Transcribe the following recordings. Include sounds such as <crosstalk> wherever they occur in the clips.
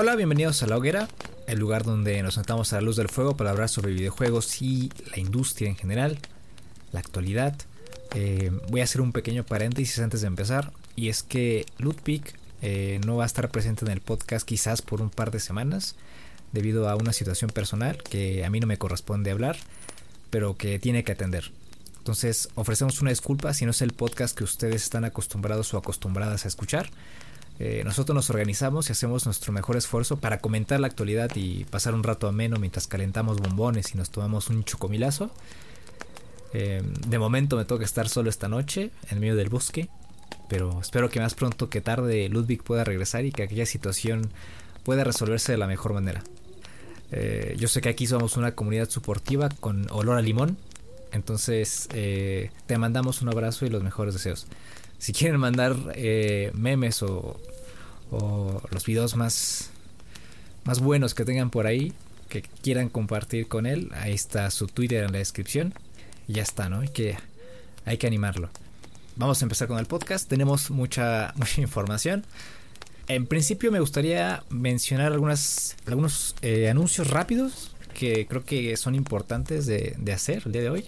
Hola, bienvenidos a La Hoguera, el lugar donde nos sentamos a la luz del fuego para hablar sobre videojuegos y la industria en general, la actualidad. Eh, voy a hacer un pequeño paréntesis antes de empezar, y es que Ludwig eh, no va a estar presente en el podcast quizás por un par de semanas, debido a una situación personal que a mí no me corresponde hablar, pero que tiene que atender. Entonces ofrecemos una disculpa si no es el podcast que ustedes están acostumbrados o acostumbradas a escuchar. Eh, nosotros nos organizamos y hacemos nuestro mejor esfuerzo para comentar la actualidad y pasar un rato ameno mientras calentamos bombones y nos tomamos un chocomilazo. Eh, de momento me toca estar solo esta noche en medio del bosque, pero espero que más pronto que tarde Ludwig pueda regresar y que aquella situación pueda resolverse de la mejor manera. Eh, yo sé que aquí somos una comunidad suportiva con olor a limón, entonces te mandamos un abrazo y los mejores deseos si quieren mandar memes o, o, los videos más, más buenos que tengan por ahí, que quieran compartir con él, ahí está su Twitter en la descripción. Ya está, ¿no? Hay que, hay que animarlo. Vamos a empezar con el podcast. Tenemos mucha, <laughs> mucha información. En principio me gustaría mencionar algunas, algunos eh, anuncios rápidos que creo que son importantes de, de hacer el día de hoy.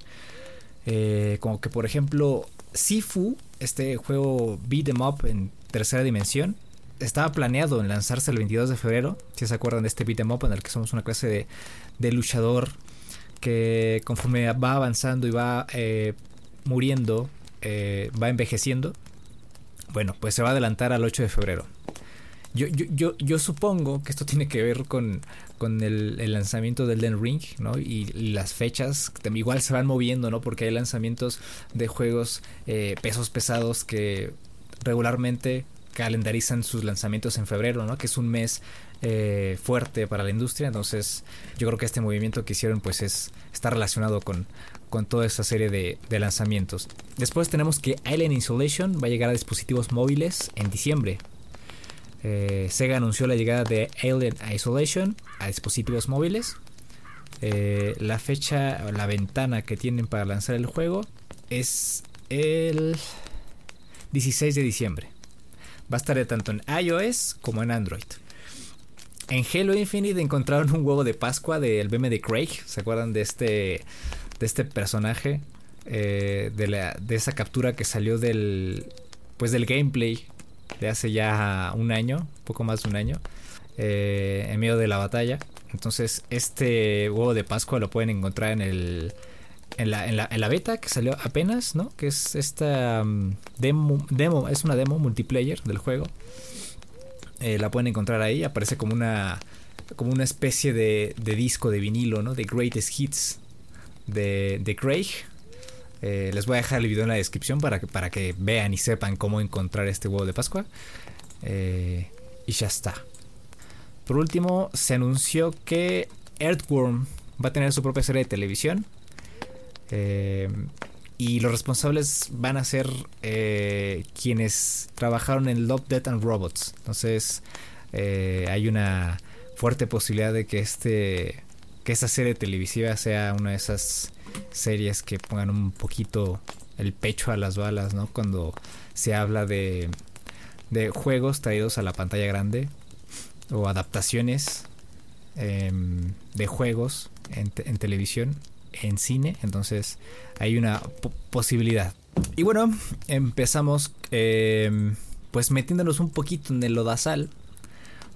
Eh, como que por ejemplo Sifu, este juego beat em up en tercera dimensión, estaba planeado en lanzarse el 22 de febrero. Si se acuerdan de este beat em up en el que somos una clase de, de luchador que conforme va avanzando y va eh, muriendo, eh, va envejeciendo. Bueno, pues se va a adelantar al 8 de febrero. Yo, supongo que esto tiene que ver con, con el, el, lanzamiento del Den Ring, y, las fechas igual se van moviendo, ¿no? Porque hay lanzamientos de juegos eh, pesos pesados que regularmente calendarizan sus lanzamientos en febrero, ¿no? Que es un mes eh, fuerte para la industria. Entonces, yo creo que este movimiento que hicieron, pues, es está relacionado con, con toda esa serie de, lanzamientos. Después tenemos que Alien Isolation va a llegar a dispositivos móviles en diciembre. Eh, Sega anunció la llegada de Alien Isolation a dispositivos móviles. Eh, la fecha, la ventana que tienen para lanzar el juego es el 16 de diciembre. Va a estar tanto en iOS como en Android. En Halo Infinite encontraron un huevo de Pascua del BM de Craig. ¿Se acuerdan de este, de este personaje? Eh, de, de esa captura que salió del, pues del gameplay de hace ya un año, poco más de un año, eh, en medio de la batalla. Entonces, este huevo de Pascua lo pueden encontrar en el. En la, en la, en la beta que salió apenas, ¿no? Que es esta um, demo, demo, es una demo multiplayer del juego. Eh, la pueden encontrar ahí, aparece como una como una especie de, de disco de vinilo, ¿no? De greatest hits de, de Craig, eh, les voy a dejar el video en la descripción para que, para que vean y sepan cómo encontrar este huevo de Pascua. Eh, y ya está. Por último, se anunció que Earthworm va a tener su propia serie de televisión. Eh, y los responsables van a ser eh, quienes trabajaron en Love, Death and Robots. Entonces, eh, hay una fuerte posibilidad de que este que esta serie televisiva sea una de esas series que pongan un poquito el pecho a las balas, ¿no? Cuando se habla de, de juegos traídos a la pantalla grande o adaptaciones eh, de juegos en, televisión, en cine, entonces hay una posibilidad. Y bueno, empezamos eh, pues metiéndonos un poquito en el lodazal,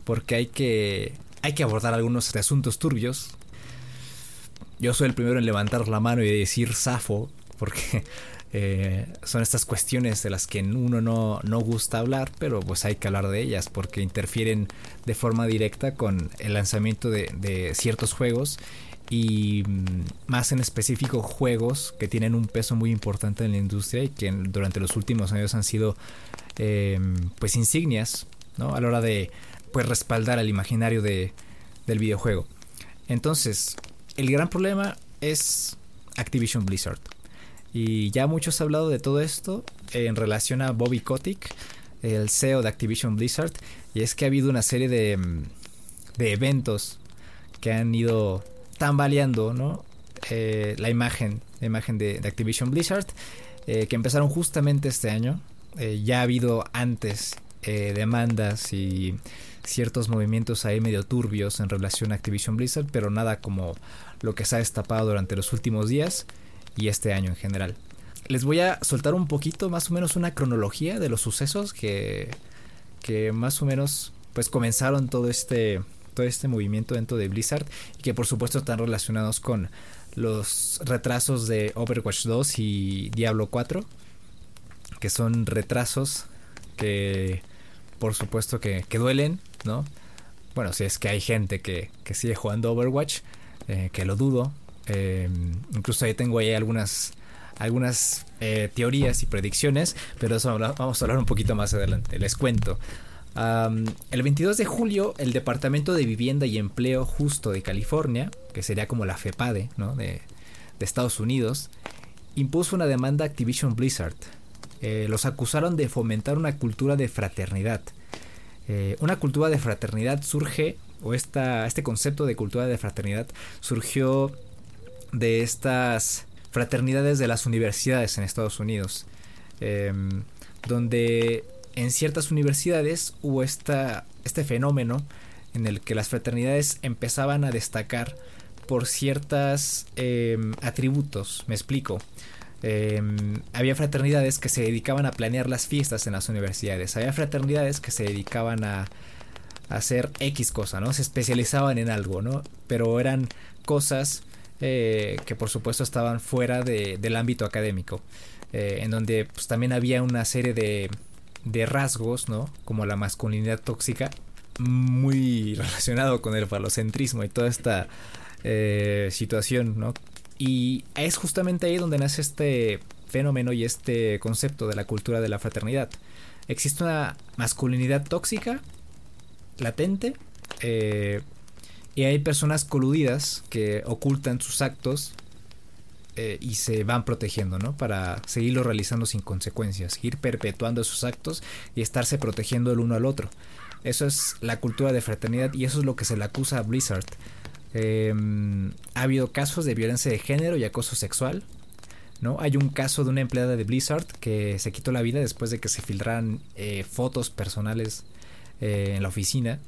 porque hay que, hay que abordar algunos asuntos turbios yo soy el primero en levantar la mano y decir Safo, porque <laughs> eh, son estas cuestiones de las que uno no, no gusta hablar, pero pues hay que hablar de ellas, porque interfieren de forma directa con el lanzamiento de, de ciertos juegos y más en específico juegos que tienen un peso muy importante en la industria y que durante los últimos años han sido eh, pues insignias ¿no? a la hora de pues respaldar al imaginario de, del videojuego. Entonces, el gran problema es Activision Blizzard. Y ya muchos han hablado de todo esto en relación a Bobby Kotick, el CEO de Activision Blizzard. Y es que ha habido una serie de, de eventos que han ido tambaleando ¿no? Eh, la imagen, la imagen de, Activision Blizzard, eh, que empezaron justamente este año. Eh, ya ha habido antes demandas y ciertos movimientos ahí medio turbios en relación a Activision Blizzard, pero nada como lo que se ha destapado durante los últimos días y este año en general. Les voy a soltar un poquito, más o menos, una cronología de los sucesos que, que más o menos pues comenzaron todo este, todo este movimiento dentro de Blizzard y que por supuesto están relacionados con los retrasos de Overwatch 2 y Diablo 4, que son retrasos que por supuesto que, duelen, ¿no? Bueno, si es que hay gente que, sigue jugando Overwatch, eh, que lo dudo. Eh, incluso ahí tengo ahí algunas, algunas eh, teorías y predicciones, pero eso vamos a hablar un poquito más adelante. Les cuento. El 22 de julio, el Departamento de Vivienda y Empleo Justo de California, que sería como la FEPADE ¿no? de, Estados Unidos, impuso una demanda a Activision Blizzard eh, los acusaron de fomentar una cultura de fraternidad. Eh, una cultura de fraternidad surge, o este concepto de cultura de fraternidad surgió de estas fraternidades de las universidades en Estados Unidos, em, donde en ciertas universidades hubo esta, este fenómeno en el que las fraternidades empezaban a destacar por ciertos em, atributos. Me explico. Em, había fraternidades que se dedicaban a planear las fiestas en las universidades. Había fraternidades que se dedicaban a, hacer X cosa, ¿no? Se especializaban en algo, ¿no? Pero eran cosas eh, que por supuesto estaban fuera del ámbito académico. Eh, en donde pues, también había una serie de, de rasgos, ¿no? Como la masculinidad tóxica, muy <laughs> relacionado con el falocentrismo y toda esta eh, situación, ¿no? Y es justamente ahí donde nace este fenómeno y este concepto de la cultura de la fraternidad. Existe una masculinidad tóxica, latente, eh, y hay personas coludidas que ocultan sus actos eh, y se van protegiendo, ¿no? Para seguirlo realizando sin consecuencias, ir perpetuando sus actos y estarse protegiendo el uno al otro. Eso es la cultura de fraternidad y eso es lo que se le acusa a Blizzard. Em, ha habido casos de violencia de género y acoso sexual. ¿no? Hay un caso de una empleada de Blizzard que se quitó la vida después de que se filtraran eh, fotos personales eh, en la oficina.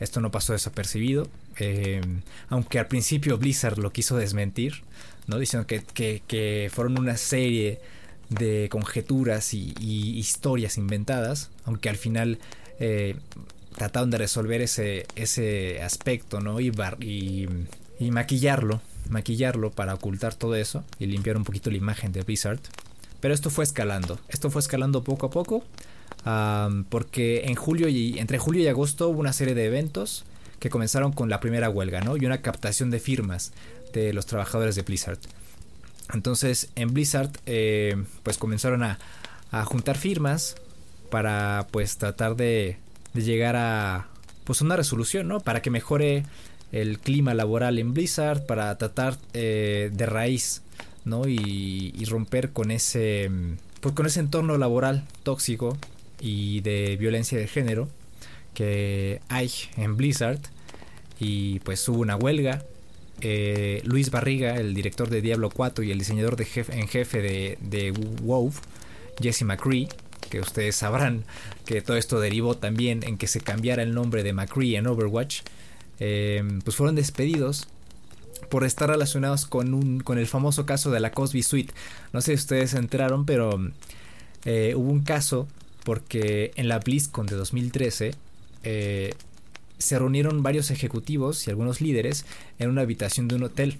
Esto no pasó desapercibido. Em, aunque al principio Blizzard lo quiso desmentir, ¿no? diciendo que, fueron una serie de conjeturas y, historias inventadas. Aunque al final eh, trataron de resolver ese, ese aspecto, ¿no? Y, y, maquillarlo, maquillarlo para ocultar todo eso y limpiar un poquito la imagen de Blizzard. Pero esto fue escalando, esto fue escalando poco a poco, porque en julio y entre julio y agosto hubo una serie de eventos que comenzaron con la primera huelga, ¿no? Y una captación de firmas de los trabajadores de Blizzard. Entonces en Blizzard, eh, pues comenzaron a, a juntar firmas para pues tratar de de llegar a pues una resolución, ¿no? Para que mejore el clima laboral en Blizzard, para tratar eh, de raíz, ¿no? Y, romper con ese, pues con ese entorno laboral tóxico y de violencia de género que hay en Blizzard. Y pues hubo una huelga. Eh, Luis Barriga, el director de Diablo 4 y el diseñador en jefe de, de WoW, Jesse McCree, que ustedes sabrán que todo esto derivó también en que se cambiara el nombre de McCree en Overwatch, em, pues fueron despedidos por estar relacionados con, un, con el famoso caso de la Cosby Suite. No sé si ustedes se enteraron, pero eh, hubo un caso porque en la BlizzCon de 2013 eh, se reunieron varios ejecutivos y algunos líderes en una habitación de un hotel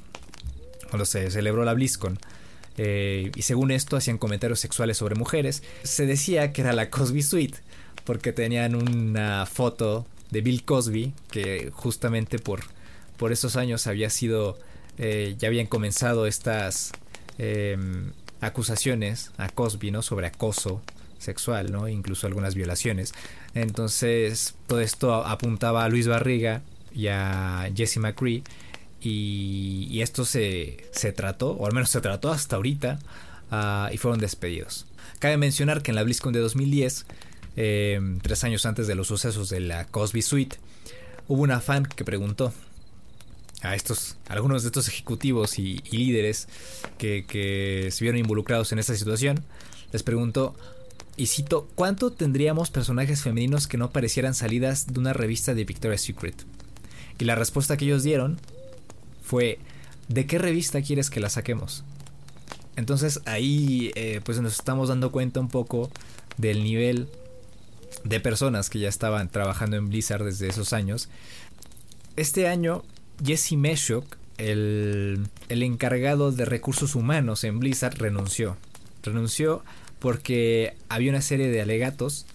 cuando se celebró la BlizzCon. Eh, y según esto hacían comentarios sexuales sobre mujeres. Se decía que era la Cosby Suite porque tenían una foto de Bill Cosby que justamente por, por esos años había sido, eh, ya habían comenzado estas em, acusaciones a Cosby, ¿no? Sobre acoso sexual, ¿no? Incluso algunas violaciones. Entonces todo esto apuntaba a Luis Barriga y a Jesse McCree y, esto se, trató, o al menos se trató hasta ahorita, ah, y fueron despedidos. Cabe mencionar que en la BlizzCon de 2010, em, tres años antes de los sucesos de la Cosby Suite, hubo una fan que preguntó a estos, algunos de estos ejecutivos y, líderes que, que se vieron involucrados en esta situación, les preguntó y cito, ¿cuánto tendríamos personajes femeninos que no parecieran salidas de una revista de Victoria's Secret? Y la respuesta que ellos dieron fue, ¿de qué revista quieres que la saquemos? Entonces ahí eh, pues nos estamos dando cuenta un poco del nivel de personas que ya estaban trabajando en Blizzard desde esos años. Este año Jesse Meshok, el, el encargado de recursos humanos en Blizzard, renunció. Renunció porque había una serie de alegatos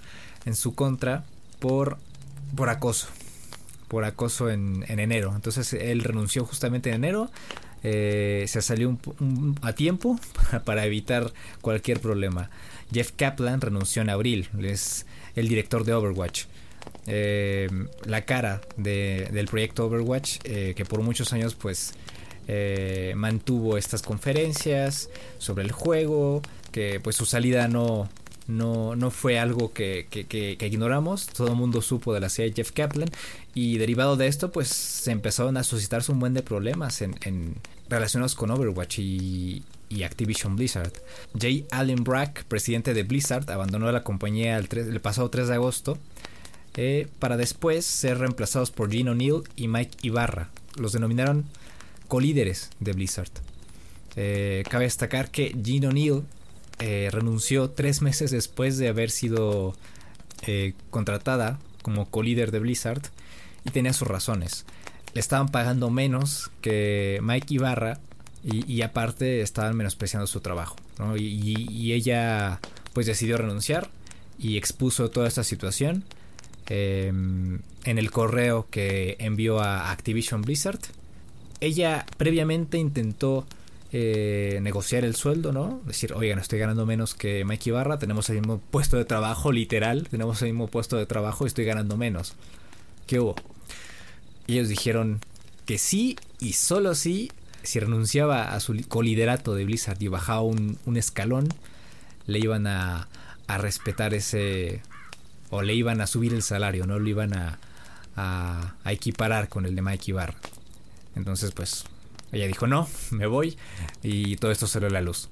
en su contra por, por acoso. Por acoso en, en enero. Entonces él renunció justamente en enero. Eh, se salió a tiempo <laughs> para, evitar cualquier problema. Jeff Kaplan renunció en abril. Es el director de Overwatch. Eh, la cara del proyecto Overwatch, eh, que por muchos años pues mantuvo estas conferencias sobre el juego, que pues su salida no, no, no fue algo que, que, ignoramos, todo el mundo supo de la serie Jeff Kaplan y derivado de esto pues se empezaron a suscitarse un buen de problemas en, relacionados con Overwatch y, Activision Blizzard. Jay Allen Brack, presidente de Blizzard, abandonó la compañía el, el pasado 3 de agosto eh, para después ser reemplazados por Gene O'Neill y Mike Ibarra. Los denominaron colíderes de Blizzard. Eh, cabe destacar que Gene O'Neill eh, renunció tres meses después de haber sido eh, contratada como co-líder de Blizzard y tenía sus razones. Le estaban pagando menos que Mike Ibarra y, aparte estaban menospreciando su trabajo. Y, ella pues decidió renunciar y expuso toda esta situación em, en el correo que envió a Activision Blizzard. Ella previamente intentó eh, negociar el sueldo, ¿no? Decir, oigan, estoy ganando menos que Mikey Barra, tenemos el mismo puesto de trabajo, literal, tenemos el mismo puesto de trabajo y estoy ganando menos. ¿Qué hubo? Y ellos dijeron que sí y solo sí, si renunciaba a su coliderato de Blizzard y bajaba un, escalón, le iban a, a, respetar ese... o le iban a subir el salario, no lo iban a, a, a equiparar con el de Mikey Barra. Entonces, pues ella dijo no, me voy y todo esto salió a la luz.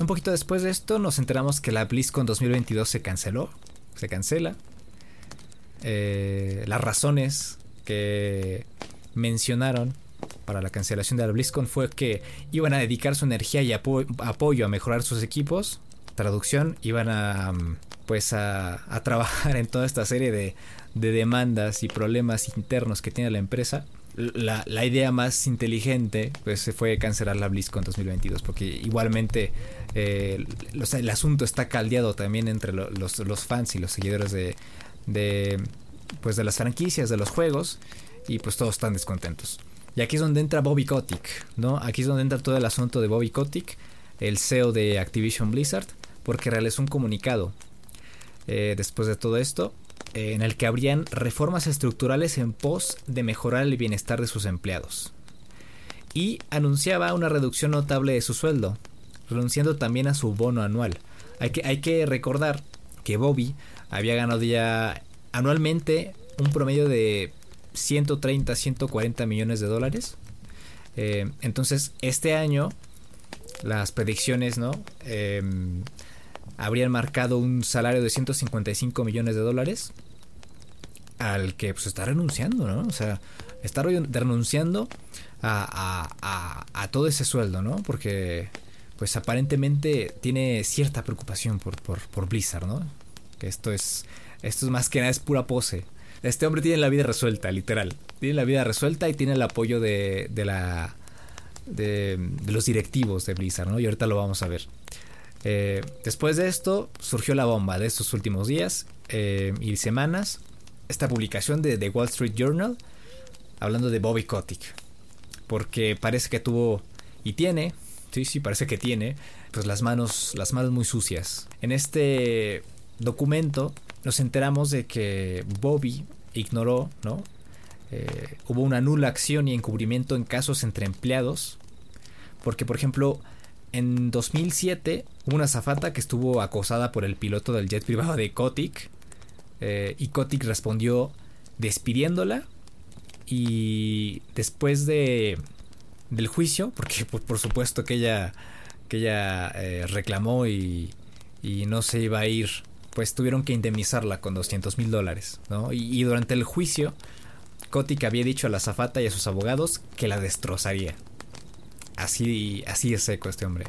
Un poquito después de esto nos enteramos que la BlizzCon 2022 se canceló, se cancela. Eh, las razones que mencionaron para la cancelación de la BlizzCon fue que iban a dedicar su energía y apoyo a mejorar sus equipos. Traducción, iban a pues a, trabajar en toda esta serie de, de demandas y problemas internos que tiene la empresa la, idea más inteligente pues fue cancelar la BlizzCon 2022 porque igualmente eh, el asunto está caldeado también entre los, fans y los seguidores de, de pues de las franquicias de los juegos y pues todos están descontentos. Y aquí es donde entra Bobby Kotick no aquí es donde entra todo el asunto de Bobby Kotick el CEO de Activision Blizzard porque realizó un comunicado eh, después de todo esto eh, en el que habrían reformas estructurales en pos de mejorar el bienestar de sus empleados. Y anunciaba una reducción notable de su sueldo, renunciando también a su bono anual. Hay que, hay que recordar que Bobby había ganado ya anualmente un promedio de 130, 140 millones de dólares. Eh, entonces, este año, las predicciones, ¿no? Em, habrían marcado un salario de 155 millones de dólares al que pues está renunciando, ¿no? O sea, está renunciando a, a, todo ese sueldo, ¿no? Porque pues aparentemente tiene cierta preocupación por, por, por Blizzard, ¿no? Que esto es, esto es más que nada es pura pose. Este hombre tiene la vida resuelta, literal. Tiene la vida resuelta y tiene el apoyo de, de la de, de los directivos de Blizzard, ¿no? Y ahorita lo vamos a ver. Eh, después de esto surgió la bomba de estos últimos días eh, y semanas. Esta publicación de The Wall Street Journal hablando de Bobby Kotick. Porque parece que tuvo y tiene, sí, sí, parece que tiene, pues las manos, las manos muy sucias. En este documento nos enteramos de que Bobby ignoró, ¿no? Eh, hubo una nula acción y encubrimiento en casos entre empleados. Porque, por ejemplo, en 2007 hubo una zafata que estuvo acosada por el piloto del jet privado de Kotick. Eh, y Kotick respondió despidiéndola. Y después de del juicio, porque por, supuesto que ella, que ella eh, reclamó y, y, no se iba a ir pues tuvieron que indemnizarla con 200 mil dólares, ¿no? Y, durante el juicio, Kotick había dicho a la zafata y a sus abogados que la destrozaría. Así, así es seco este hombre.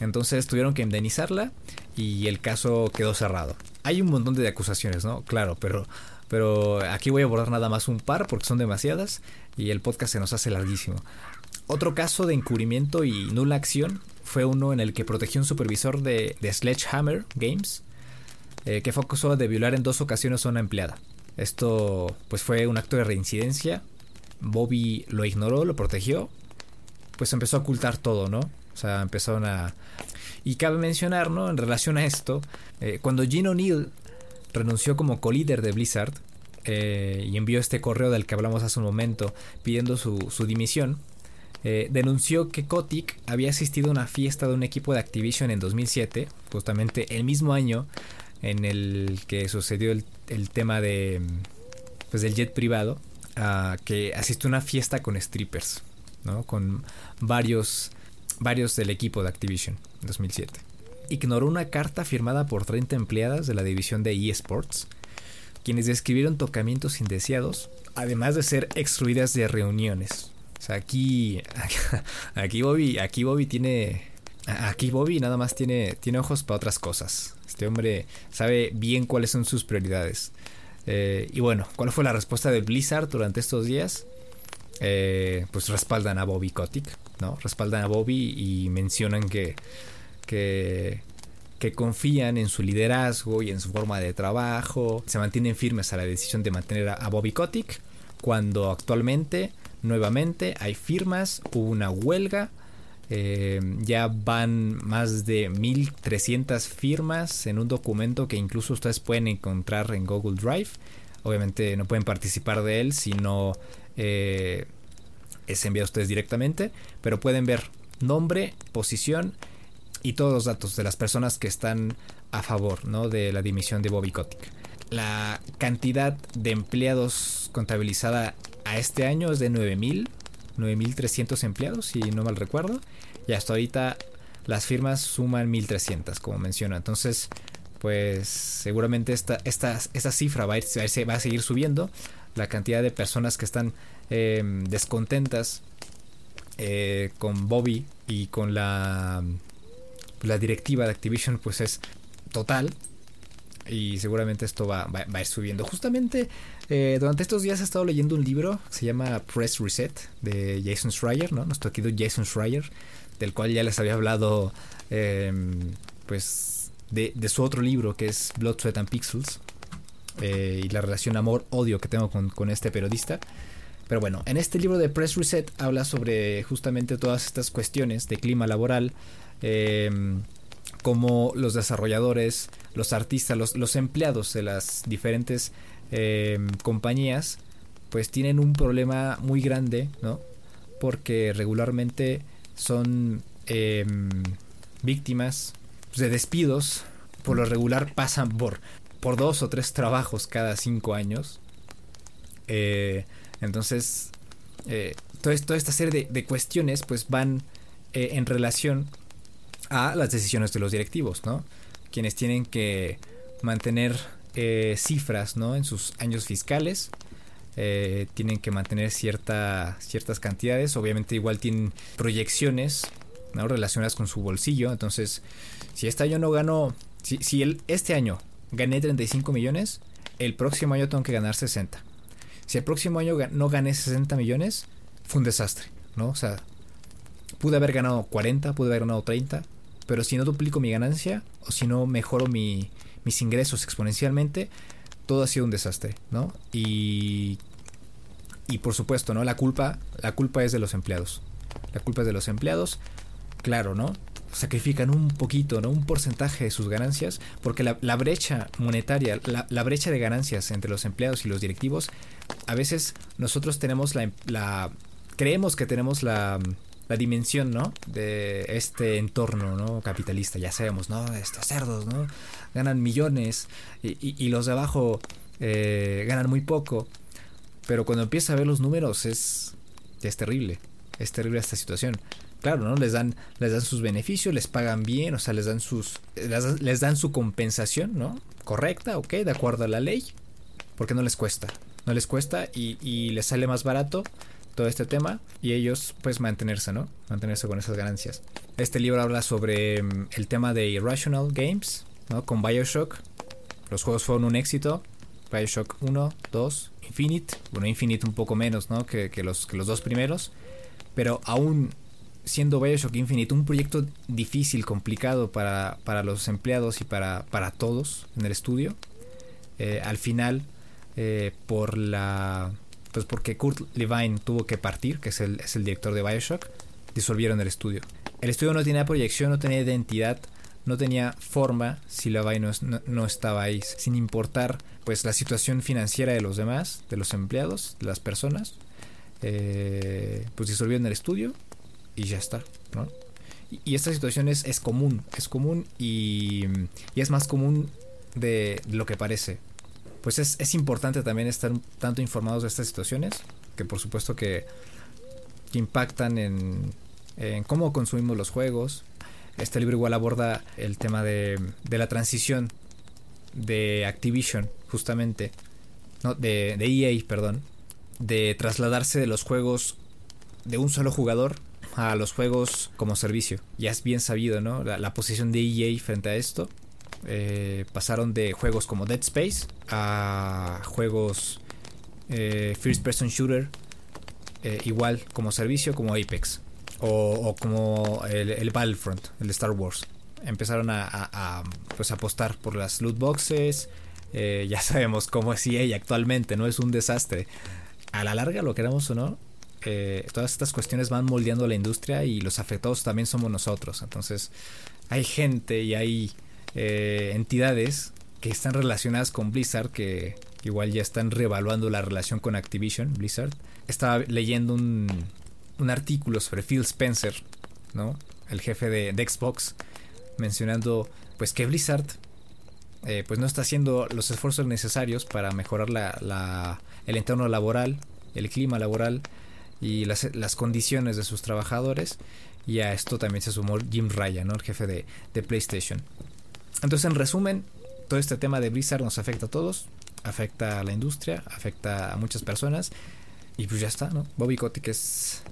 Entonces tuvieron que indemnizarla y el caso quedó cerrado. Hay un montón de acusaciones, ¿no? Claro, pero, pero aquí voy a abordar nada más un par porque son demasiadas y el podcast se nos hace larguísimo. Otro caso de encubrimiento y nula acción fue uno en el que protegió un supervisor de, Sledgehammer Games eh, que fue acusado de violar en dos ocasiones a una empleada. Esto pues fue un acto de reincidencia. Bobby lo ignoró, lo protegió. Pues empezó a ocultar todo, ¿no? O sea, empezaron a... Y cabe mencionar, ¿no? En relación a esto, eh, cuando Gene O'Neill renunció como co-líder de Blizzard eh, y envió este correo del que hablamos hace un momento pidiendo su, su dimisión, eh, denunció que Kotick había asistido a una fiesta de un equipo de Activision en 2007, justamente el mismo año en el que sucedió el, tema de pues del jet privado, que asistió a una fiesta con strippers, con varios, varios del equipo de Activision en 2007. Ignoró una carta firmada por 30 empleadas de la división de eSports, quienes describieron tocamientos indeseados, además de ser excluidas de reuniones. O sea, aquí, <laughs> aquí Bobby, aquí Bobby tiene, aquí Bobby nada más tiene, tiene ojos para otras cosas. Este hombre sabe bien cuáles son sus prioridades. Eh, y bueno, ¿cuál fue la respuesta de Blizzard durante estos días? Eh, pues respaldan a Bobby Kotick, ¿no? Respaldan a Bobby y mencionan que, que, confían en su liderazgo y en su forma de trabajo. Se mantienen firmes a la decisión de mantener a Bobby Kotick cuando actualmente nuevamente, hay firmas, hubo una huelga, eh, ya van más de 1300 firmas en un documento que incluso ustedes pueden encontrar en Google Drive. Obviamente no pueden participar de él si no eh, es enviado a ustedes directamente, pero pueden ver nombre, posición y todos los datos de las personas que están a favor ¿no? de la dimisión de Bobby Kotick. La cantidad de empleados contabilizada a este año es de 9000, 9300 empleados, si no mal recuerdo. Y hasta ahorita las firmas suman 1300, como menciona. Entonces, pues seguramente esta, esta, esta cifra va a, va a seguir subiendo. La cantidad de personas que están em, descontentas eh, con Bobby y con la, la directiva de Activision, pues es total y seguramente esto va, va, a ir subiendo. Justamente eh, durante estos días he estado leyendo un libro que se llama Press Reset de Jason Schreier, nuestro querido Jason Schreier, del cual ya les había hablado em, pues de, su otro libro que es Blood, Sweat and Pixels eh, y la relación amor-odio que tengo con, con este periodista. Pero bueno, en este libro de Press Reset habla sobre justamente todas estas cuestiones de clima laboral, eh, como los desarrolladores, los artistas, los, empleados de las diferentes em, compañías, pues tienen un problema muy grande, ¿no? Porque regularmente son em, víctimas de despidos, por lo regular pasan por, por dos o tres trabajos cada cinco años. Eh, entonces, eh, toda esta serie de, cuestiones pues van eh, en relación a las decisiones de los directivos, ¿no? Quienes tienen que mantener eh, cifras, ¿no? En sus años fiscales. Eh, tienen que mantener cierta, ciertas cantidades. Obviamente igual tienen proyecciones ¿no? relacionadas con su bolsillo. Entonces, si este año no gano, si, si este año gané 35 millones, el próximo año tengo que ganar 60. Si el próximo año no gané 60 millones, fue un desastre, ¿no? O sea, pude haber ganado 40, pude haber ganado 30, pero si no duplico mi ganancia o si no mejoro mis ingresos exponencialmente, todo ha sido un desastre, ¿no? Y, y por supuesto, ¿no? La culpa, la culpa es de los empleados. La culpa es de los empleados, claro, ¿no? Sacrifican un poquito, ¿no? Un porcentaje de sus ganancias, porque la, brecha monetaria, la, la, brecha de ganancias entre los empleados y los directivos, a veces nosotros tenemos la, la creemos que tenemos la la dimensión, ¿no? De este entorno, ¿no? Capitalista, ya sabemos, ¿no? Estos cerdos, ¿no? Ganan millones y, los de abajo eh, ganan muy poco. Pero cuando empieza a ver los números es, es terrible, es terrible esta situación. Claro, ¿no? Les dan, les dan sus beneficios, les pagan bien, o sea, les dan sus, les, dan su compensación, ¿no? Correcta, ok, de acuerdo a la ley, porque no les cuesta, no les cuesta y, y les sale más barato todo este tema y ellos pues mantenerse, ¿no? Mantenerse con esas ganancias. Este libro habla sobre mm, el tema de Irrational Games, ¿no? Con Bioshock. Los juegos fueron un éxito. Bioshock 1, 2, Infinite. Bueno, Infinite un poco menos, ¿no? Que, los, que los dos primeros. Pero aún siendo Bioshock Infinite un proyecto difícil, complicado para, para los empleados y para, para todos en el estudio, eh, al final, eh, por la pues porque Kurt Levine tuvo que partir, que es el, es el director de Bioshock, disolvieron el estudio. El estudio no tenía proyección, no tenía identidad, no tenía forma si Levine no, estaba ahí, sin importar pues la situación financiera de los demás, de los empleados, de las personas. Eh, pues disolvieron el estudio y ya está, ¿no? Y, esta situación es, es, común, es común y, y es más común de lo que parece pues es, importante también estar tanto informados de estas situaciones, que por supuesto que, impactan en, cómo consumimos los juegos. Este libro igual aborda el tema de, de la transición de Activision, justamente, no, de, de EA, perdón, de trasladarse de los juegos de un solo jugador a los juegos como servicio. Ya es bien sabido, ¿no? La, posición de EA frente a esto. Eh, pasaron de juegos como Dead Space a juegos eh, First Person Shooter, eh, igual como servicio como Apex o, como el, Battlefront, el Star Wars. Empezaron a, pues apostar por las loot boxes. <laughs> ya sabemos cómo es EA actualmente, no es un desastre. A la larga, lo queramos o no, todas estas cuestiones van moldeando la industria y los afectados también somos nosotros. Entonces, hay gente y hay eh, entidades que están relacionadas con Blizzard, que igual ya están reevaluando la relación con Activision, Blizzard. Estaba leyendo un, un artículo sobre Phil Spencer, ¿no? El jefe de, Xbox, mencionando pues que Blizzard eh, pues no está haciendo los esfuerzos necesarios para mejorar la, el entorno laboral, el clima laboral y las, las, condiciones de sus trabajadores. Y a esto también se sumó Jim Ryan, ¿no? el jefe de, de PlayStation. Entonces, en resumen, todo este tema de Blizzard nos afecta a todos, afecta a la industria, afecta a muchas personas. Y pues ya está, ¿no? Bobby Kotick es,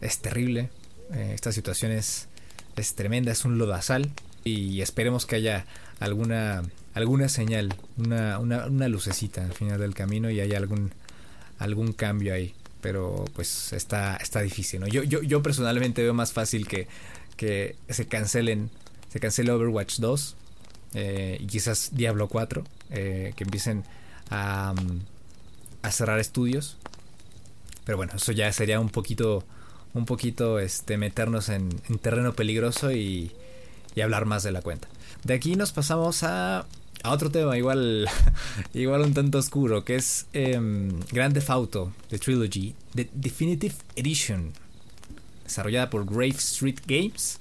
es terrible. Eh, esta situación es, es tremenda, es un lodazal. Y esperemos que haya alguna, alguna señal, una, una, una lucecita al final del camino y haya algún, algún cambio ahí. Pero pues está, está difícil, ¿no? Yo, yo, yo personalmente veo más fácil que, que se cancelen, se cancele Overwatch 2 eh, y quizás Diablo 4, eh, que empiecen a, cerrar estudios. Pero bueno, eso ya sería un poquito, un poquito este, meternos en, terreno peligroso y, y, hablar más de la cuenta. De aquí nos pasamos a, a otro tema igual, <laughs> igual un tanto oscuro, que es eh, Grand Theft Auto, The Trilogy, The Definitive Edition, desarrollada por Grave Street Games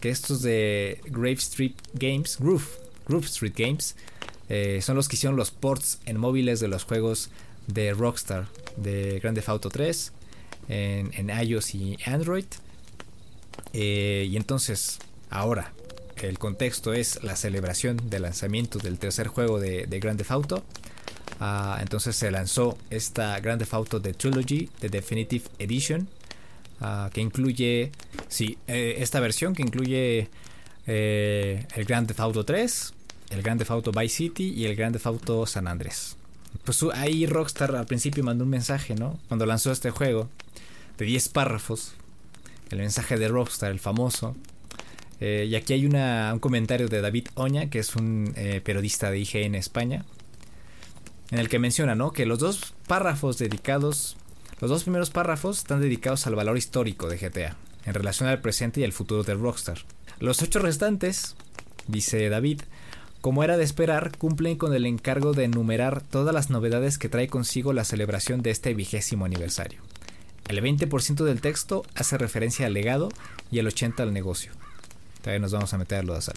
que estos de Grave Street Games, Groove, Groove Street Games eh, son los que hicieron los ports en móviles de los juegos de Rockstar, de Grand Theft Auto 3, en, iOS y Android. Eh, y entonces, ahora, el contexto es la celebración del lanzamiento del tercer juego de, de Grand Theft Auto. Ah, entonces se lanzó esta Grand Theft Auto The Trilogy, The Definitive Edition, ah, que incluye, sí, eh, esta versión que incluye el Grand Theft Auto 3, el Grand Theft Auto Vice City y el Grand Theft Auto San Andrés. Pues ahí Rockstar al principio mandó un mensaje, ¿no? Cuando lanzó este juego, de 10 párrafos, el mensaje de Rockstar, el famoso. Eh, y aquí hay un comentario de David Oña, que es un eh, periodista de IGN España, en el que menciona, ¿no? Que los dos párrafos dedicados, los dos primeros párrafos están dedicados al valor histórico de GTA, en relación al presente y al futuro de Rockstar. Los ocho restantes, dice David, como era de esperar, cumplen con el encargo de enumerar todas las novedades que trae consigo la celebración de este vigésimo aniversario. El 20% del texto hace referencia al legado y el 80% al negocio. Todavía nos vamos a meter a lo de azar.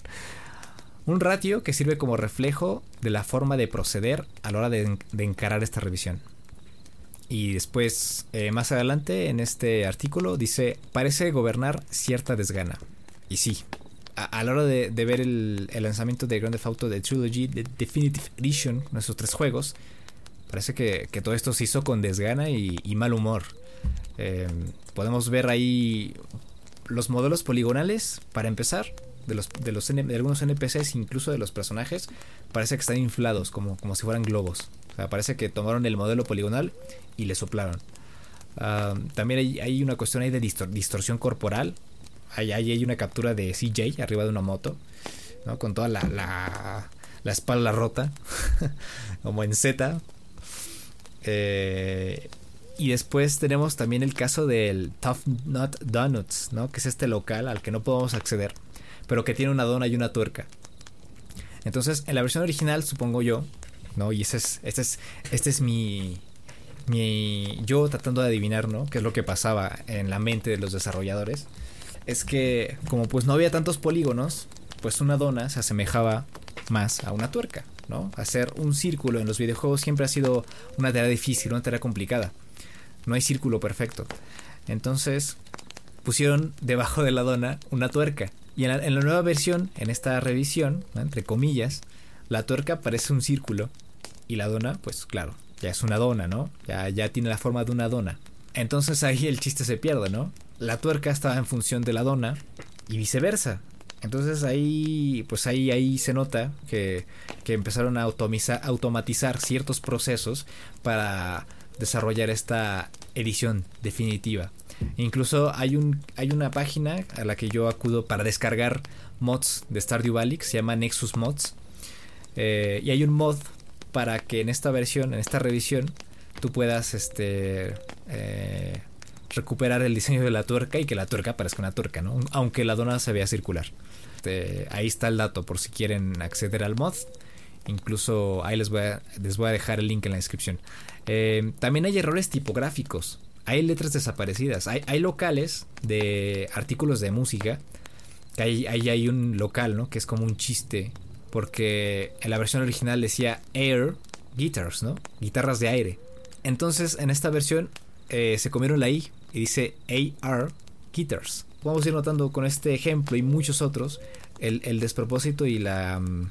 Un ratio que sirve como reflejo de la forma de proceder a la hora de, encarar esta revisión. Y después, eh, más adelante, en este artículo, dice, parece gobernar cierta desgana. Y sí, a, la hora de, ver el, lanzamiento de Grand Theft Auto de Trilogy, de Definitive Edition, nuestros tres juegos, parece que, todo esto se hizo con desgana y, mal humor. Eh, podemos ver ahí los modelos poligonales, para empezar, de, los, de, algunos NPCs, incluso de los personajes, parece que están inflados, como, como si fueran globos. O sea, parece que tomaron el modelo poligonal y le soplaron. Ah, también hay, hay, una cuestión ahí de distorsión corporal. Ahí, hay una captura de CJ arriba de una moto, ¿no? con toda la, la, la espalda rota, <laughs> como en Z. Eh, y después tenemos también el caso del Tough Nut Donuts, ¿no? que es este local al que no podemos acceder, pero que tiene una dona y una tuerca. Entonces, en la versión original, supongo yo, ¿no? Y ese es, este es, este es mi, mi, yo tratando de adivinar, ¿no? Qué es lo que pasaba en la mente de los desarrolladores. Es que, como pues no había tantos polígonos, pues una dona se asemejaba más a una tuerca, ¿no? Hacer un círculo en los videojuegos siempre ha sido una tarea difícil, una tarea complicada. No hay círculo perfecto. Entonces pusieron debajo de la dona una tuerca. Y en la, nueva versión, en esta revisión, entre comillas, la tuerca parece un círculo. Y la dona, pues claro, ya es una dona, ¿no? Ya, ya tiene la forma de una dona. Entonces ahí el chiste se pierde, ¿no? La tuerca estaba en función de la dona y viceversa. Entonces ahí, pues ahí, ahí se nota que, que empezaron a automatizar ciertos procesos para desarrollar esta edición definitiva. Incluso hay, un, hay una página a la que yo acudo para descargar mods de Stardew Valley que se llama Nexus Mods. Eh, y hay un mod para que en esta versión, en esta revisión, tú puedas este, eh, recuperar el diseño de la tuerca y que la tuerca parezca una tuerca, ¿no? aunque la dona se vea circular. Este, ahí está el dato por si quieren acceder al mod. Incluso ahí les voy les voy a dejar el link en la descripción. Eh, también hay errores tipográficos. Hay letras desaparecidas. Hay, locales de artículos de música. Que hay, hay un local, ¿no? Que es como un chiste. Porque en la versión original decía Air Guitars, ¿no? Guitarras de aire. Entonces en esta versión eh, se comieron la I y dice AR Guitars. Vamos a ir notando con este ejemplo y muchos otros el, el despropósito y la, mm,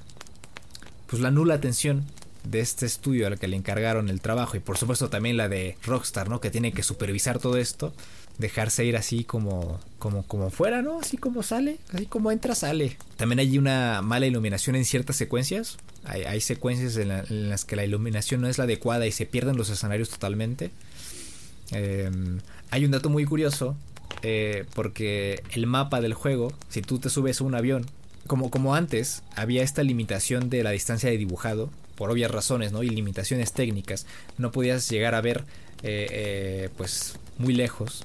pues la nula atención de este estudio al que le encargaron el trabajo y por supuesto también la de Rockstar, ¿no? Que tiene que supervisar todo esto, dejarse ir así como como como fuera, ¿no? Así como sale, así como entra sale. También hay una mala iluminación en ciertas secuencias. Hay, secuencias en, las que la iluminación no es la adecuada y se pierden los escenarios totalmente. Em, hay un dato muy curioso eh, porque el mapa del juego, si tú te subes a un avión, como, como antes, había esta limitación de la distancia de dibujado por obvias razones, ¿no? Y limitaciones técnicas, no podías llegar a ver, eh, eh, pues, muy lejos,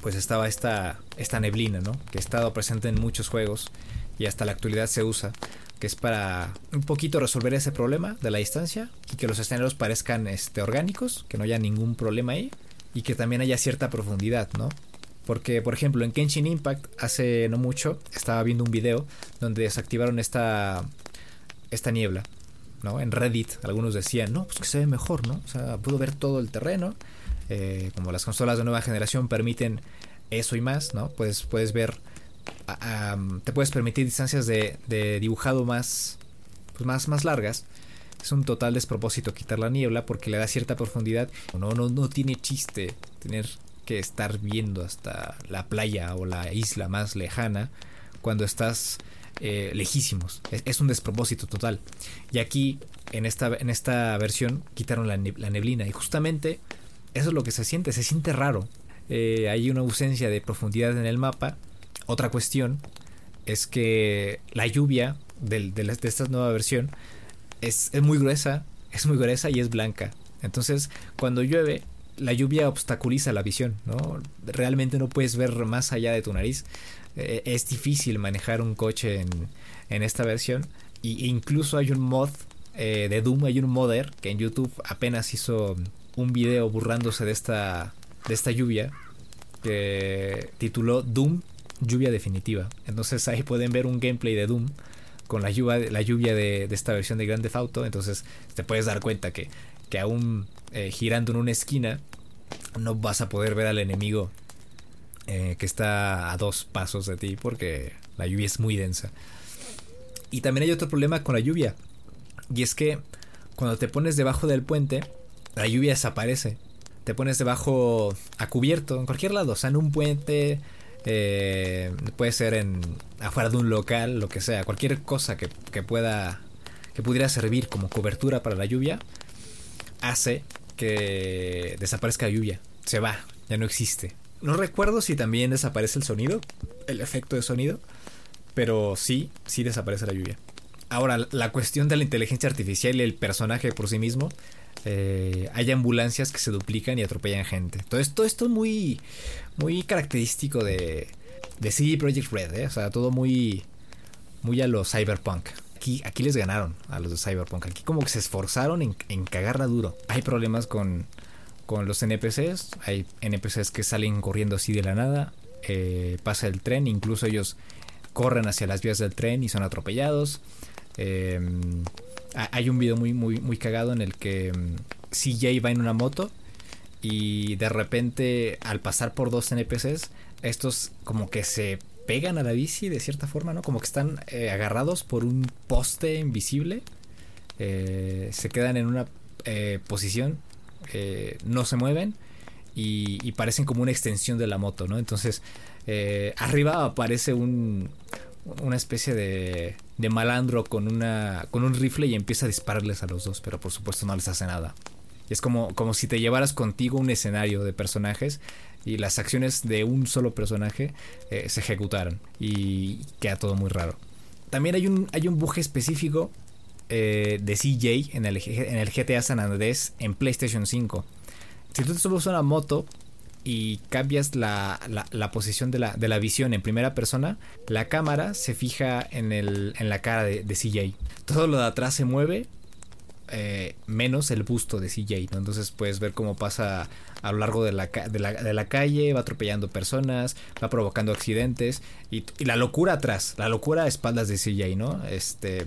pues estaba esta, esta neblina, ¿no? Que ha estado presente en muchos juegos y hasta la actualidad se usa, que es para un poquito resolver ese problema de la distancia y que los escenarios parezcan este, orgánicos, que no haya ningún problema ahí y que también haya cierta profundidad, ¿no? Porque, por ejemplo, en Kenshin Impact hace no mucho estaba viendo un video donde desactivaron esta, esta niebla ¿no? En Reddit algunos decían, no, pues que se ve mejor, ¿no? O sea, puedo ver todo el terreno. Eh, como las consolas de nueva generación permiten eso y más, ¿no? Puedes, puedes ver, te puedes permitir distancias de, dibujado más, pues más, más largas. Es un total despropósito quitar la niebla porque le da cierta profundidad. No, no, no tiene chiste tener que estar viendo hasta la playa o la isla más lejana cuando estás eh, lejísimos. Es, un despropósito total. Y aquí, en esta, en esta versión, quitaron la, neblina. Y justamente eso es lo que se siente. Se siente raro. Eh, hay una ausencia de profundidad en el mapa. Otra cuestión es que la lluvia de, esta nueva versión es, es muy gruesa. Es muy gruesa y es blanca. Entonces, cuando llueve, la lluvia obstaculiza la visión, ¿no? Realmente no puedes ver más allá de tu nariz. Eh, es difícil manejar un coche en, en esta versión. Y, incluso hay un mod eh, de Doom, hay un modder que en YouTube apenas hizo un video burlándose de esta, de esta lluvia que tituló Doom Lluvia Definitiva. Entonces ahí pueden ver un gameplay de Doom con la lluvia, la lluvia de, esta versión de Grand Theft Auto. Entonces te puedes dar cuenta que, que aún eh, girando en una esquina, no vas a poder ver al enemigo eh, que está a dos pasos de ti porque la lluvia es muy densa. Y también hay otro problema con la lluvia. Y es que cuando te pones debajo del puente, la lluvia desaparece. Te pones debajo a cubierto, en cualquier lado, o sea, en un puente, eh, puede ser en afuera de un local, lo que sea, cualquier cosa que, que pueda que pudiera servir como cobertura para la lluvia, hace que desaparezca la lluvia. Se va, ya no existe. No recuerdo si también desaparece el sonido, el efecto de sonido, pero sí, sí desaparece la lluvia. Ahora, la cuestión de la inteligencia artificial y el personaje por sí mismo, eh, hay ambulancias que se duplican y atropellan gente. Todo esto, esto es muy, muy característico de, de CD Projekt Red, ¿eh? o sea, todo muy, muy a lo cyberpunk. Aquí, aquí les ganaron a los de Cyberpunk. Aquí como que se esforzaron en, en cagarla duro. Hay problemas con, con los NPCs. Hay NPCs que salen corriendo así de la nada. Eh, pasa el tren, incluso ellos corren hacia las vías del tren y son atropellados. Eh, hay un video muy, muy, muy cagado en el que mm, CJ va en una moto y de repente al pasar por dos NPCs, estos como que se pegan a la bici de cierta forma, ¿no? Como que están eh, agarrados por un poste invisible. Eh, se quedan en una posición, no se mueven y, parecen como una extensión de la moto, ¿no? Entonces, arriba aparece un, una especie de, de malandro con, una, con un rifle y empieza a dispararles a los dos, pero por supuesto no les hace nada. Es como, como si te llevaras contigo un escenario de personajes y las acciones de un solo personaje eh, se ejecutaran y queda todo muy raro. También hay un, hay un buje específico eh, de CJ en el, GTA San Andrés en PlayStation 5. Si tú te subes una moto y cambias la, la, posición de la, de la, visión en primera persona, la cámara se fija en, el, en la cara de, de CJ. Todo lo de atrás se mueve eh, menos el busto de CJ, ¿no? Entonces puedes ver cómo pasa a lo largo de la, de la, calle, va atropellando personas, va provocando accidentes y, la locura atrás, la locura a espaldas de CJ, ¿no? Este,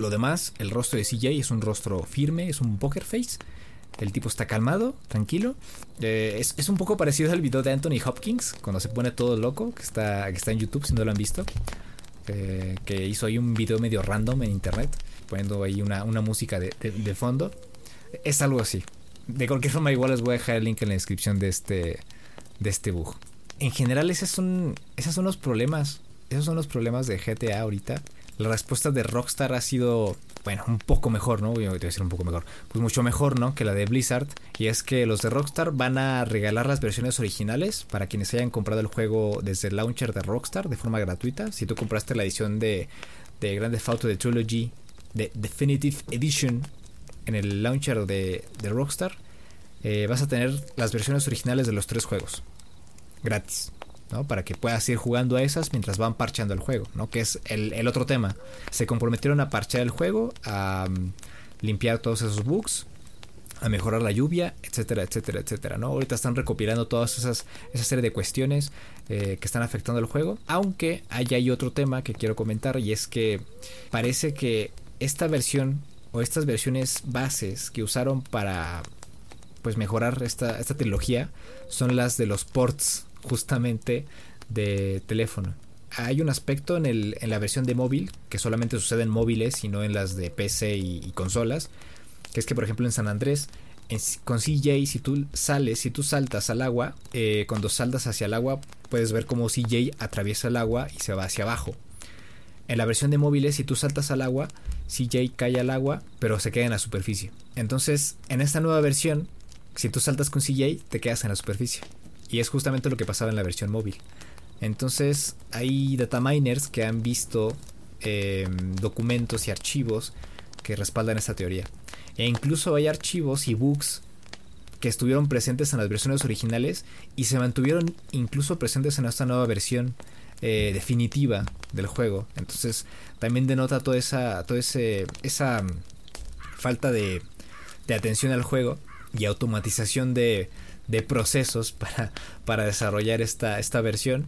lo demás, el rostro de CJ es un rostro firme, es un poker face el tipo está calmado, tranquilo. Eh, es, un poco parecido al video de Anthony Hopkins, cuando se pone todo loco, que está, que está en YouTube, si no lo han visto. Eh, que hizo ahí un video medio random en internet, poniendo ahí una, música de, fondo. Es algo así. De cualquier forma, igual les voy a dejar el link en la descripción de este, de este. En general, esos son, esos son los problemas. Esos son los problemas de GTA ahorita. La respuesta de Rockstar ha sido bueno, un poco mejor, ¿no? Voy a decir un poco mejor. Pues mucho mejor, ¿no? Que la de Blizzard. Y es que los de Rockstar van a regalar las versiones originales para quienes hayan comprado el juego desde el launcher de Rockstar de forma gratuita. Si tú compraste la edición de, de Grand Theft Auto de Trilogy, de Definitive Edition, en el launcher de, de Rockstar, eh, vas a tener las versiones originales de los tres juegos. Gratis. Para que puedas ir jugando a esas mientras van parcheando el juego, ¿no? Que es el, otro tema. Se comprometieron a parchear el juego, a mm, limpiar todos esos bugs, a mejorar la lluvia, etcétera, etcétera, etcétera, ¿no? Ahorita están recopilando todas esas esa serie de cuestiones eh, que están afectando el juego, aunque hay, hay otro tema que quiero comentar y es que parece que esta versión o estas versiones bases que usaron para pues mejorar esta, esta trilogía son las de los ports justamente de teléfono. Hay un aspecto en, el, en la versión de móvil que solamente sucede en móviles y no en las de PC y, consolas. Que es que, por ejemplo, en San Andrés, con CJ, si tú sales, si tú saltas al agua, eh, cuando saltas hacia el agua, puedes ver cómo CJ atraviesa el agua y se va hacia abajo. En la versión de móviles, si tú saltas al agua, CJ cae al agua, pero se queda en la superficie. Entonces, en esta nueva versión, si tú saltas con CJ, te quedas en la superficie. Y es justamente lo que pasaba en la versión móvil. Entonces hay dataminers que han visto em, documentos y archivos que respaldan esta teoría. E incluso hay archivos y bugs que estuvieron presentes en las versiones originales y se mantuvieron incluso presentes en esta nueva versión eh, definitiva del juego. Entonces también denota toda esa, toda ese, esa falta de, de atención al juego y automatización de, de procesos <laughs> para, para desarrollar esta, esta versión.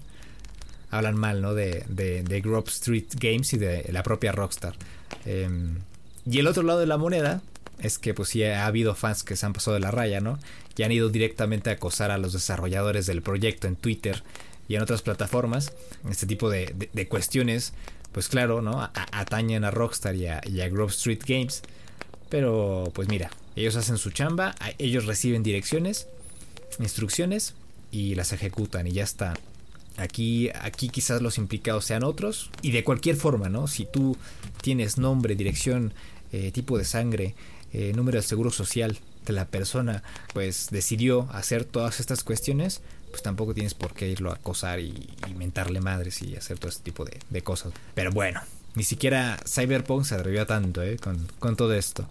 Hablan mal ¿no? de, de, de Street Games y de la propia Rockstar. Em, y el otro lado de la moneda es que pues sí ha habido fans que se han pasado de la raya, ¿no? Y han ido directamente a acosar a los desarrolladores del proyecto en Twitter y en otras plataformas. Este tipo de, cuestiones, pues claro, ¿no? atañen a Rockstar y a, Grove Street Games. Pero pues mira, ellos hacen su chamba, ellos reciben direcciones, instrucciones y las ejecutan y ya está. Aquí, aquí quizás los implicados sean otros y de cualquier forma, ¿no? Si tú tienes nombre, dirección, eh, tipo de sangre, eh, número de seguro social de la persona, pues decidió hacer todas estas cuestiones, pues tampoco tienes por qué irlo a acosar y, inventarle madres y hacer todo este tipo de, cosas. Pero bueno, ni siquiera Cyberpunk se atrevió a tanto ¿eh? con, con todo esto.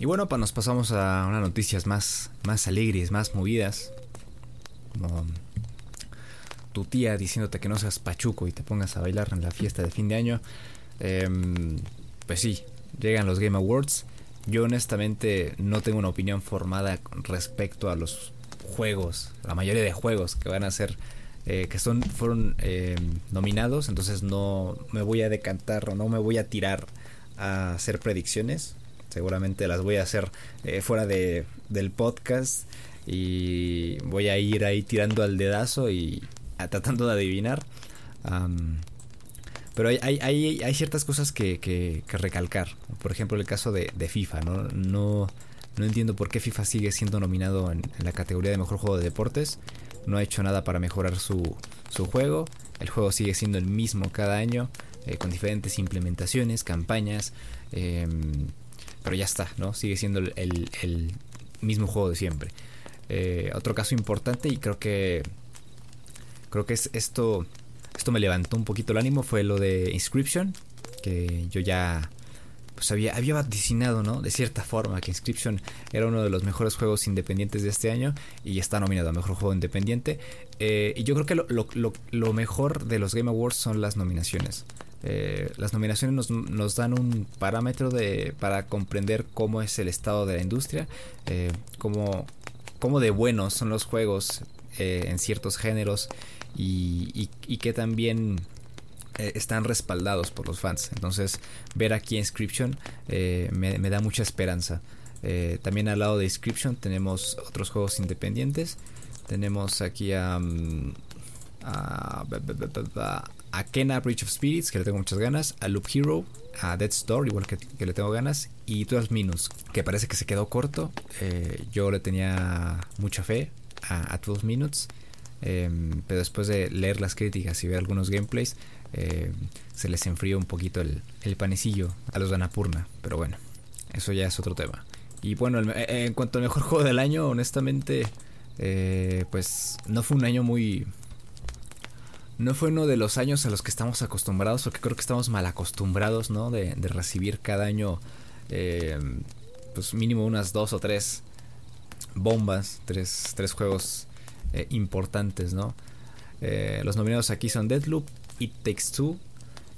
Y bueno, pues nos pasamos a unas noticias más, más alegres, más movidas. Como tu tía diciéndote que no seas pachuco y te pongas a bailar en la fiesta de fin de año. Em, pues sí, llegan los Game Awards. Yo honestamente no tengo una opinión formada respecto a los juegos, la mayoría de juegos que van a ser, eh, que son, fueron em, nominados, entonces no me voy a decantar o no me voy a tirar a hacer predicciones. Seguramente las voy a hacer eh, fuera de, del podcast y voy a ir ahí tirando al dedazo y tratando de adivinar. pero hay, hay, hay, ciertas cosas que, que, recalcar. Por ejemplo, el caso de, FIFA. ¿no? No, no entiendo por qué FIFA sigue siendo nominado en, la categoría de mejor juego de deportes. No ha hecho nada para mejorar su, su juego. El juego sigue siendo el mismo cada año, eh, con diferentes implementaciones, campañas. Em, pero ya está, ¿no? Sigue siendo el, el, mismo juego de siempre. Eh, otro caso importante, y creo que creo que es esto, esto me levantó un poquito el ánimo, fue lo de Inscription, que yo ya pues había, había vaticinado, ¿no? De cierta forma, que Inscription era uno de los mejores juegos independientes de este año y está nominado a Mejor Juego Independiente. Eh, y yo creo que lo, lo, lo, mejor de los Game Awards son las nominaciones. Eh, las nominaciones nos, nos, dan un parámetro de, para comprender cómo es el estado de la industria, eh, cómo, cómo de buenos son los juegos eh, en ciertos géneros y, que también están respaldados por los fans. Entonces, ver aquí Inscription eh, me, da mucha esperanza. también al lado de Inscription tenemos otros juegos independientes. Tenemos aquí a, mm, a, a, Kena Bridge of Spirits, que le tengo muchas ganas. A Loop Hero, a Dead Store, igual que, le tengo ganas. Y 12 Minus, que parece que se quedó corto. yo le tenía mucha fe a, 12 Minutes. Em, pero después de leer las críticas y ver algunos gameplays, em, se les enfrió un poquito el, panecillo a los Ganapurna. Pero bueno, eso ya es otro tema. Y bueno, eh, en cuanto al mejor <laughs> juego del año, honestamente, eh, pues no fue un año muy... No fue uno de los años a los que estamos acostumbrados, porque creo que estamos mal acostumbrados, ¿no? De, recibir cada año, em, pues mínimo unas dos o tres bombas, tres, tres juegos eh, importantes, ¿no? Eh, los nominados aquí son Deadloop, It Takes Two,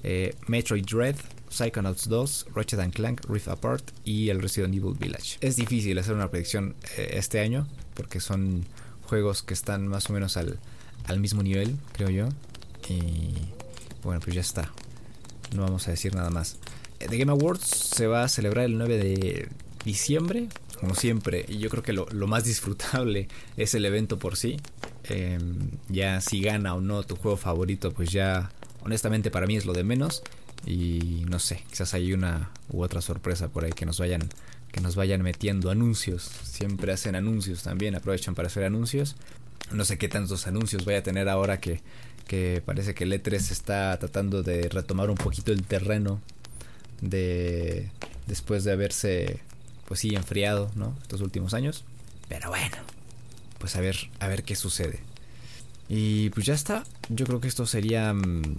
eh, Metroid Dread, Psychonauts 2, Ratchet Clank, Rift Apart y el Resident Evil Village. Es difícil hacer una predicción este año porque son juegos que están más o menos al, al mismo nivel, creo yo. Y bueno, pues ya está. No vamos a decir nada más. The Game Awards se va a celebrar el 9 de diciembre como siempre. Y yo creo que lo, más disfrutable <laughs> es el evento por sí. Em, ya si gana o no tu juego favorito, pues ya honestamente para mí es lo de menos. Y no sé, quizás hay una u otra sorpresa por ahí que nos vayan que nos vayan metiendo anuncios. Siempre hacen anuncios también, aprovechan para hacer anuncios. No sé qué tantos anuncios vaya a tener ahora que, que parece que el E3 está tratando de retomar un poquito el terreno de después de haberse pues sí, enfriado, ¿no? Estos últimos años. Pero bueno, pues a ver, a ver qué sucede. Y pues ya está. Yo creo que esto sería. Mm,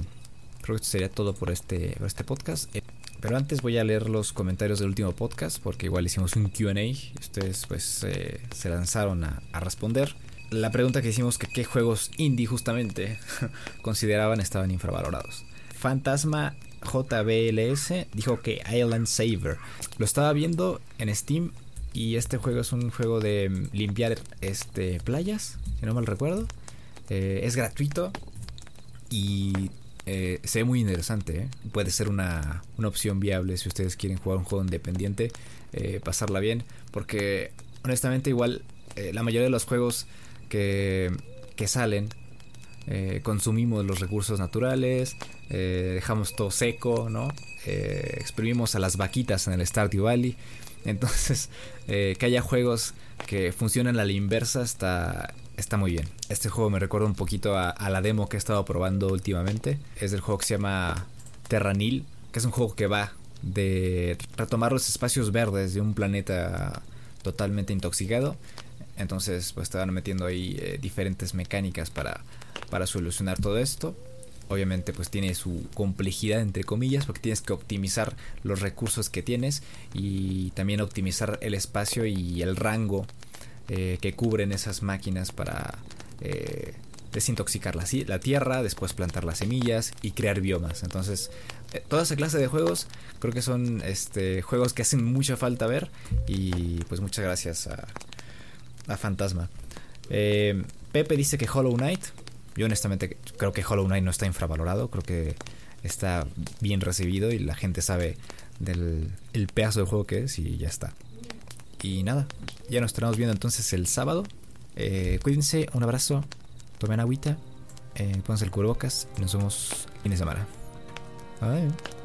creo que esto sería todo por este, por este podcast. Eh, pero antes voy a leer los comentarios del último podcast. Porque igual hicimos un QA. Ustedes pues eh, se lanzaron a, a, responder. La pregunta que hicimos que qué juegos indie justamente <laughs> consideraban estaban infravalorados. Fantasma JBLS dijo que Island Saver. Lo estaba viendo en Steam y este juego es un juego de mm, limpiar este playas, si no mal recuerdo. Eh, es gratuito y eh, se ve muy interesante. ¿eh? Puede ser una, opción viable si ustedes quieren jugar un juego independiente pasarla bien, porque honestamente igual la mayoría de los juegos que, salen consumimos los recursos naturales, dejamos todo seco, ¿no? exprimimos a las vaquitas en el Stardew Valley. Entonces, <laughs> que haya juegos que funcionan a la inversa está, está muy bien. Este juego me recuerda un poquito a, la demo que he estado probando últimamente. Es el juego que se llama Terranil, que es un juego que va de retomar los espacios verdes de un planeta totalmente intoxicado. Entonces, pues estaban metiendo ahí eh, diferentes mecánicas para, para solucionar todo esto. Obviamente, pues tiene su complejidad, entre comillas, porque tienes que optimizar los recursos que tienes y también optimizar el espacio y el rango eh, que cubren esas máquinas para eh, desintoxicar la, tierra, después plantar las semillas y crear biomas. Entonces, toda esa clase de juegos creo que son este, juegos que hacen mucha falta ver y pues muchas gracias a, a Fantasma. Pepe dice que Hollow Knight, yo honestamente creo que Hollow Knight no está infravalorado, creo que está bien recibido y la gente sabe del el pedazo de juego que es y ya está. Y nada, ya nos estaremos viendo entonces el sábado. Eh, cuídense, un abrazo, tomen agüita, eh, pónganse el cubrebocas y nos vemos fin de semana. Bye.